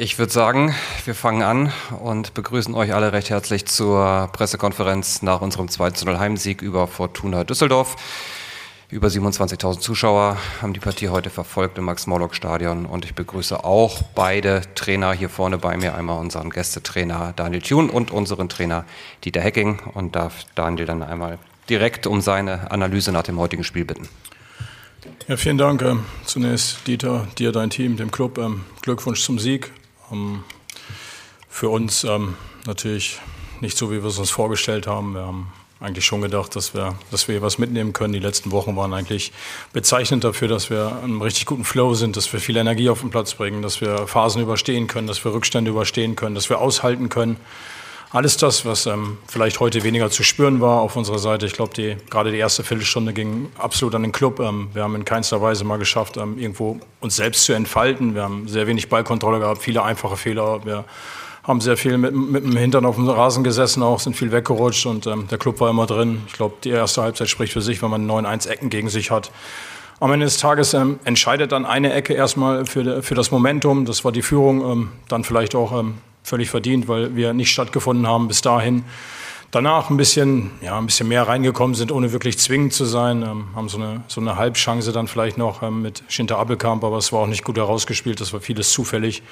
Ich würde sagen, wir fangen an und begrüßen euch alle recht herzlich zur Pressekonferenz nach unserem 2-0 Heimsieg über Fortuna Düsseldorf. Über 27.000 Zuschauer haben die Partie heute verfolgt im Max-Morlock-Stadion und ich begrüße auch beide Trainer hier vorne bei mir, einmal unseren Gästetrainer Daniel Thun und unseren Trainer Dieter Hecking und darf Daniel dann einmal direkt um seine Analyse nach dem heutigen Spiel bitten. Ja, vielen Dank. Ähm, zunächst Dieter, dir, dein Team, dem Club. Ähm, Glückwunsch zum Sieg. Ähm, für uns ähm, natürlich nicht so, wie wir es uns vorgestellt haben. Wir haben eigentlich schon gedacht, dass wir, dass wir hier was mitnehmen können. Die letzten Wochen waren eigentlich bezeichnend dafür, dass wir einem richtig guten Flow sind, dass wir viel Energie auf den Platz bringen, dass wir Phasen überstehen können, dass wir Rückstände überstehen können, dass wir aushalten können alles das, was ähm, vielleicht heute weniger zu spüren war auf unserer Seite. Ich glaube, die, gerade die erste Viertelstunde ging absolut an den Club. Ähm, wir haben in keinster Weise mal geschafft, ähm, irgendwo uns selbst zu entfalten. Wir haben sehr wenig Ballkontrolle gehabt, viele einfache Fehler. Wir haben sehr viel mit, mit dem Hintern auf dem Rasen gesessen, auch sind viel weggerutscht und ähm, der Club war immer drin. Ich glaube, die erste Halbzeit spricht für sich, wenn man 9-1 Ecken gegen sich hat. Am Ende des Tages ähm, entscheidet dann eine Ecke erstmal für, für das Momentum. Das war die Führung. Ähm, dann vielleicht auch ähm, völlig verdient, weil wir nicht stattgefunden haben bis dahin. Danach ein bisschen, ja, ein bisschen mehr reingekommen sind, ohne wirklich zwingend zu sein. Ähm, haben so eine, so eine Halbchance dann vielleicht noch ähm, mit Schinter Appelkamp, aber es war auch nicht gut herausgespielt. Das war vieles zufällig.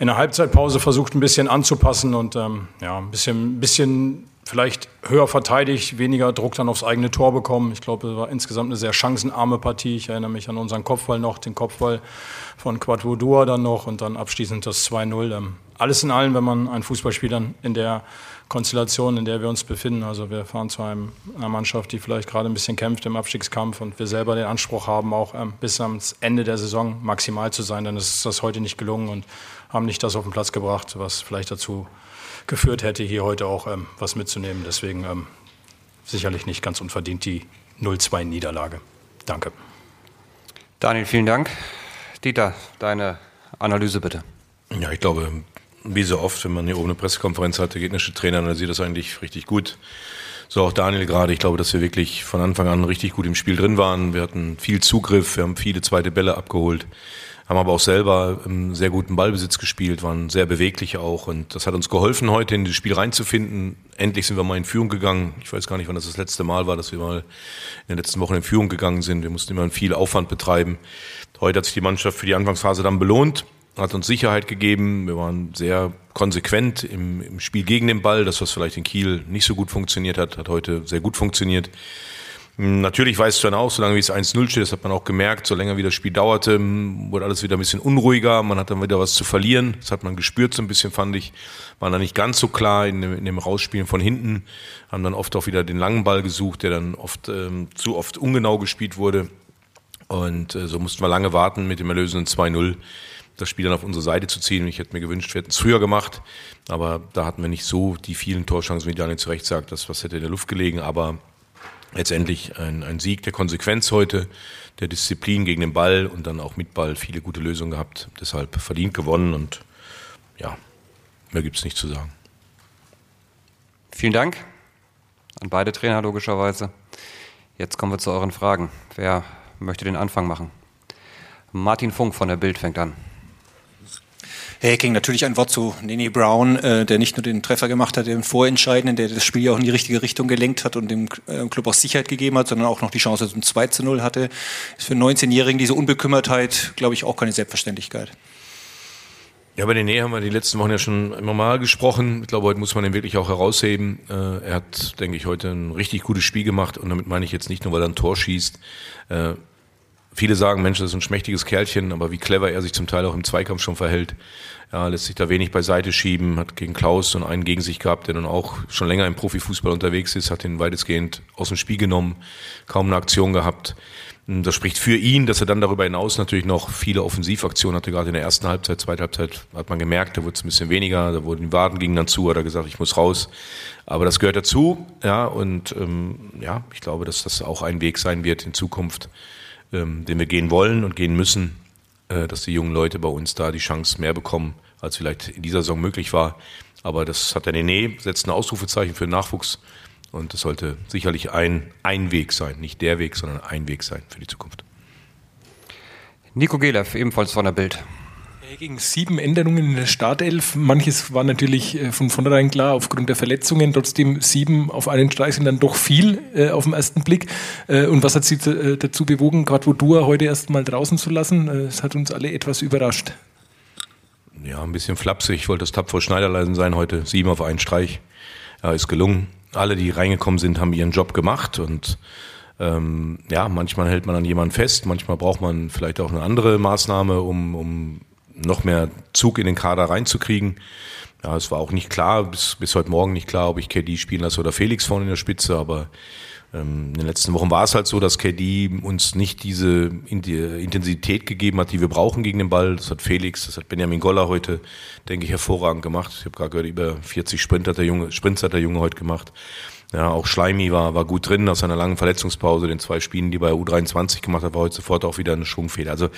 In der Halbzeitpause versucht ein bisschen anzupassen und ähm, ja, ein bisschen, bisschen vielleicht höher verteidigt, weniger Druck dann aufs eigene Tor bekommen. Ich glaube, es war insgesamt eine sehr chancenarme Partie. Ich erinnere mich an unseren Kopfball noch, den Kopfball von Quadvodua dann noch und dann abschließend das 2-0. Ähm, alles in allem, wenn man einen Fußballspieler in der Konstellation, in der wir uns befinden, also wir fahren zu einem, einer Mannschaft, die vielleicht gerade ein bisschen kämpft im Abstiegskampf und wir selber den Anspruch haben, auch ähm, bis ans Ende der Saison maximal zu sein, dann ist das heute nicht gelungen und haben nicht das auf den Platz gebracht, was vielleicht dazu geführt hätte, hier heute auch ähm, was mitzunehmen. Deswegen ähm, sicherlich nicht ganz unverdient die 0-2-Niederlage. Danke. Daniel, vielen Dank. Dieter, deine Analyse bitte. Ja, ich glaube, wie so oft, wenn man hier oben eine Pressekonferenz hat, der gegnerische Trainer analysiert das eigentlich richtig gut. So auch Daniel gerade. Ich glaube, dass wir wirklich von Anfang an richtig gut im Spiel drin waren. Wir hatten viel Zugriff, wir haben viele zweite Bälle abgeholt, haben aber auch selber einen sehr guten Ballbesitz gespielt, waren sehr beweglich auch und das hat uns geholfen, heute in das Spiel reinzufinden. Endlich sind wir mal in Führung gegangen. Ich weiß gar nicht, wann das das letzte Mal war, dass wir mal in den letzten Wochen in Führung gegangen sind. Wir mussten immer viel Aufwand betreiben. Heute hat sich die Mannschaft für die Anfangsphase dann belohnt hat uns Sicherheit gegeben. Wir waren sehr konsequent im, im, Spiel gegen den Ball. Das, was vielleicht in Kiel nicht so gut funktioniert hat, hat heute sehr gut funktioniert. Hm, natürlich weißt du dann auch, solange wie es 1-0 steht, das hat man auch gemerkt, so länger wie das Spiel dauerte, hm, wurde alles wieder ein bisschen unruhiger, man hat dann wieder was zu verlieren. Das hat man gespürt so ein bisschen, fand ich. Waren dann nicht ganz so klar in dem, in dem Rausspielen von hinten, haben dann oft auch wieder den langen Ball gesucht, der dann oft ähm, zu oft ungenau gespielt wurde. Und äh, so mussten wir lange warten mit dem erlösenden 2-0 das Spiel dann auf unsere Seite zu ziehen. Ich hätte mir gewünscht, wir hätten es früher gemacht, aber da hatten wir nicht so die vielen Torchancen, wie Daniel zu Recht sagt, das was hätte in der Luft gelegen, aber letztendlich ein, ein Sieg der Konsequenz heute, der Disziplin gegen den Ball und dann auch mit Ball viele gute Lösungen gehabt, deshalb verdient gewonnen und ja, mehr gibt es nicht zu sagen. Vielen Dank an beide Trainer logischerweise. Jetzt kommen wir zu euren Fragen. Wer möchte den Anfang machen? Martin Funk von der Bild fängt an. Hacking, natürlich ein Wort zu Nene Brown, äh, der nicht nur den Treffer gemacht hat, den Vorentscheidenden, der das Spiel ja auch in die richtige Richtung gelenkt hat und dem äh, Club auch Sicherheit gegeben hat, sondern auch noch die Chance zum 2 zu 0 hatte. Ist für einen 19-Jährigen diese Unbekümmertheit, glaube ich, auch keine Selbstverständlichkeit. Ja, bei Nene haben wir die letzten Wochen ja schon immer mal gesprochen. Ich glaube, heute muss man ihn wirklich auch herausheben. Äh, er hat, denke ich, heute ein richtig gutes Spiel gemacht und damit meine ich jetzt nicht nur, weil er ein Tor schießt. Viele sagen, Mensch, das ist ein schmächtiges Kerlchen, aber wie clever er sich zum Teil auch im Zweikampf schon verhält. Ja, lässt sich da wenig beiseite schieben, hat gegen Klaus und einen gegen sich gehabt, der nun auch schon länger im Profifußball unterwegs ist, hat ihn weitestgehend aus dem Spiel genommen, kaum eine Aktion gehabt. Das spricht für ihn, dass er dann darüber hinaus natürlich noch viele Offensivaktionen hatte, gerade in der ersten Halbzeit, zweite Halbzeit hat man gemerkt, da wurde es ein bisschen weniger, da wurden die Waden gingen dann zu, hat er gesagt, ich muss raus. Aber das gehört dazu, ja, und ähm, ja, ich glaube, dass das auch ein Weg sein wird in Zukunft, ähm, den wir gehen wollen und gehen müssen, äh, dass die jungen Leute bei uns da die Chance mehr bekommen, als vielleicht in dieser Saison möglich war. Aber das hat der Nene, setzt ein Ausrufezeichen für Nachwuchs. Und das sollte sicherlich ein, ein Weg sein, nicht der Weg, sondern ein Weg sein für die Zukunft. Nico Gelev, ebenfalls von der Bild. Gegen sieben Änderungen in der Startelf. Manches war natürlich äh, von vornherein klar aufgrund der Verletzungen. Trotzdem sieben auf einen Streich sind dann doch viel äh, auf den ersten Blick. Äh, und was hat Sie äh, dazu bewogen, gerade Vodua heute erst mal draußen zu lassen? Äh, es hat uns alle etwas überrascht. Ja, ein bisschen flapsig. Ich wollte das tapfere Schneiderleisen sein heute. Sieben auf einen Streich. Ja, ist gelungen. Alle, die reingekommen sind, haben ihren Job gemacht und ähm, ja, manchmal hält man an jemanden fest, manchmal braucht man vielleicht auch eine andere Maßnahme, um, um noch mehr Zug in den Kader reinzukriegen. Ja, es war auch nicht klar, bis, bis heute Morgen nicht klar, ob ich KD spielen lasse oder Felix vorne in der Spitze, aber in den letzten Wochen war es halt so, dass KD uns nicht diese Intensität gegeben hat, die wir brauchen gegen den Ball. Das hat Felix, das hat Benjamin Goller heute, denke ich, hervorragend gemacht. Ich habe gerade gehört, über 40 Sprint hat der Junge, Sprints hat der Junge heute gemacht. Ja, auch Schleimi war, war gut drin aus seiner langen Verletzungspause, den zwei Spielen, die bei U23 gemacht hat, war heute sofort auch wieder eine Schwungfeder. Also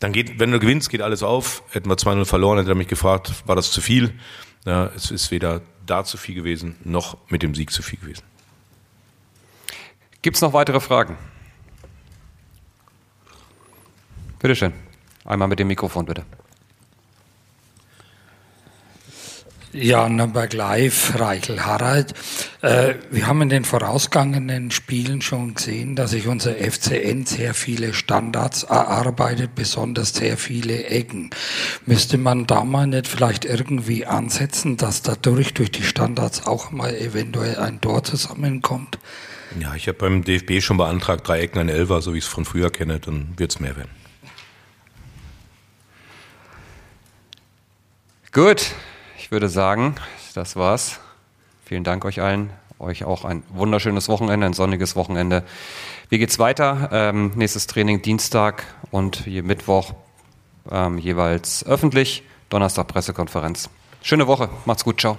dann geht, wenn du gewinnst, geht alles auf. Hätten wir 2-0 verloren, hätte er mich gefragt, war das zu viel? Ja, es ist weder da zu viel gewesen, noch mit dem Sieg zu viel gewesen. Gibt es noch weitere Fragen? Bitte schön. Einmal mit dem Mikrofon, bitte. Ja, Nürnberg Live, Reichel Harald. Äh, wir haben in den vorausgangenen Spielen schon gesehen, dass sich unser FCN sehr viele Standards erarbeitet, besonders sehr viele Ecken. Müsste man da mal nicht vielleicht irgendwie ansetzen, dass dadurch durch die Standards auch mal eventuell ein Tor zusammenkommt? Ja, ich habe beim DFB schon beantragt, drei Ecken ein Elfer, so wie ich es von früher kenne, dann wird es mehr werden. Gut, würde sagen, das war's. Vielen Dank euch allen. Euch auch ein wunderschönes Wochenende, ein sonniges Wochenende. Wie geht's weiter? Ähm, nächstes Training Dienstag und Mittwoch ähm, jeweils öffentlich. Donnerstag Pressekonferenz. Schöne Woche. Macht's gut. Ciao.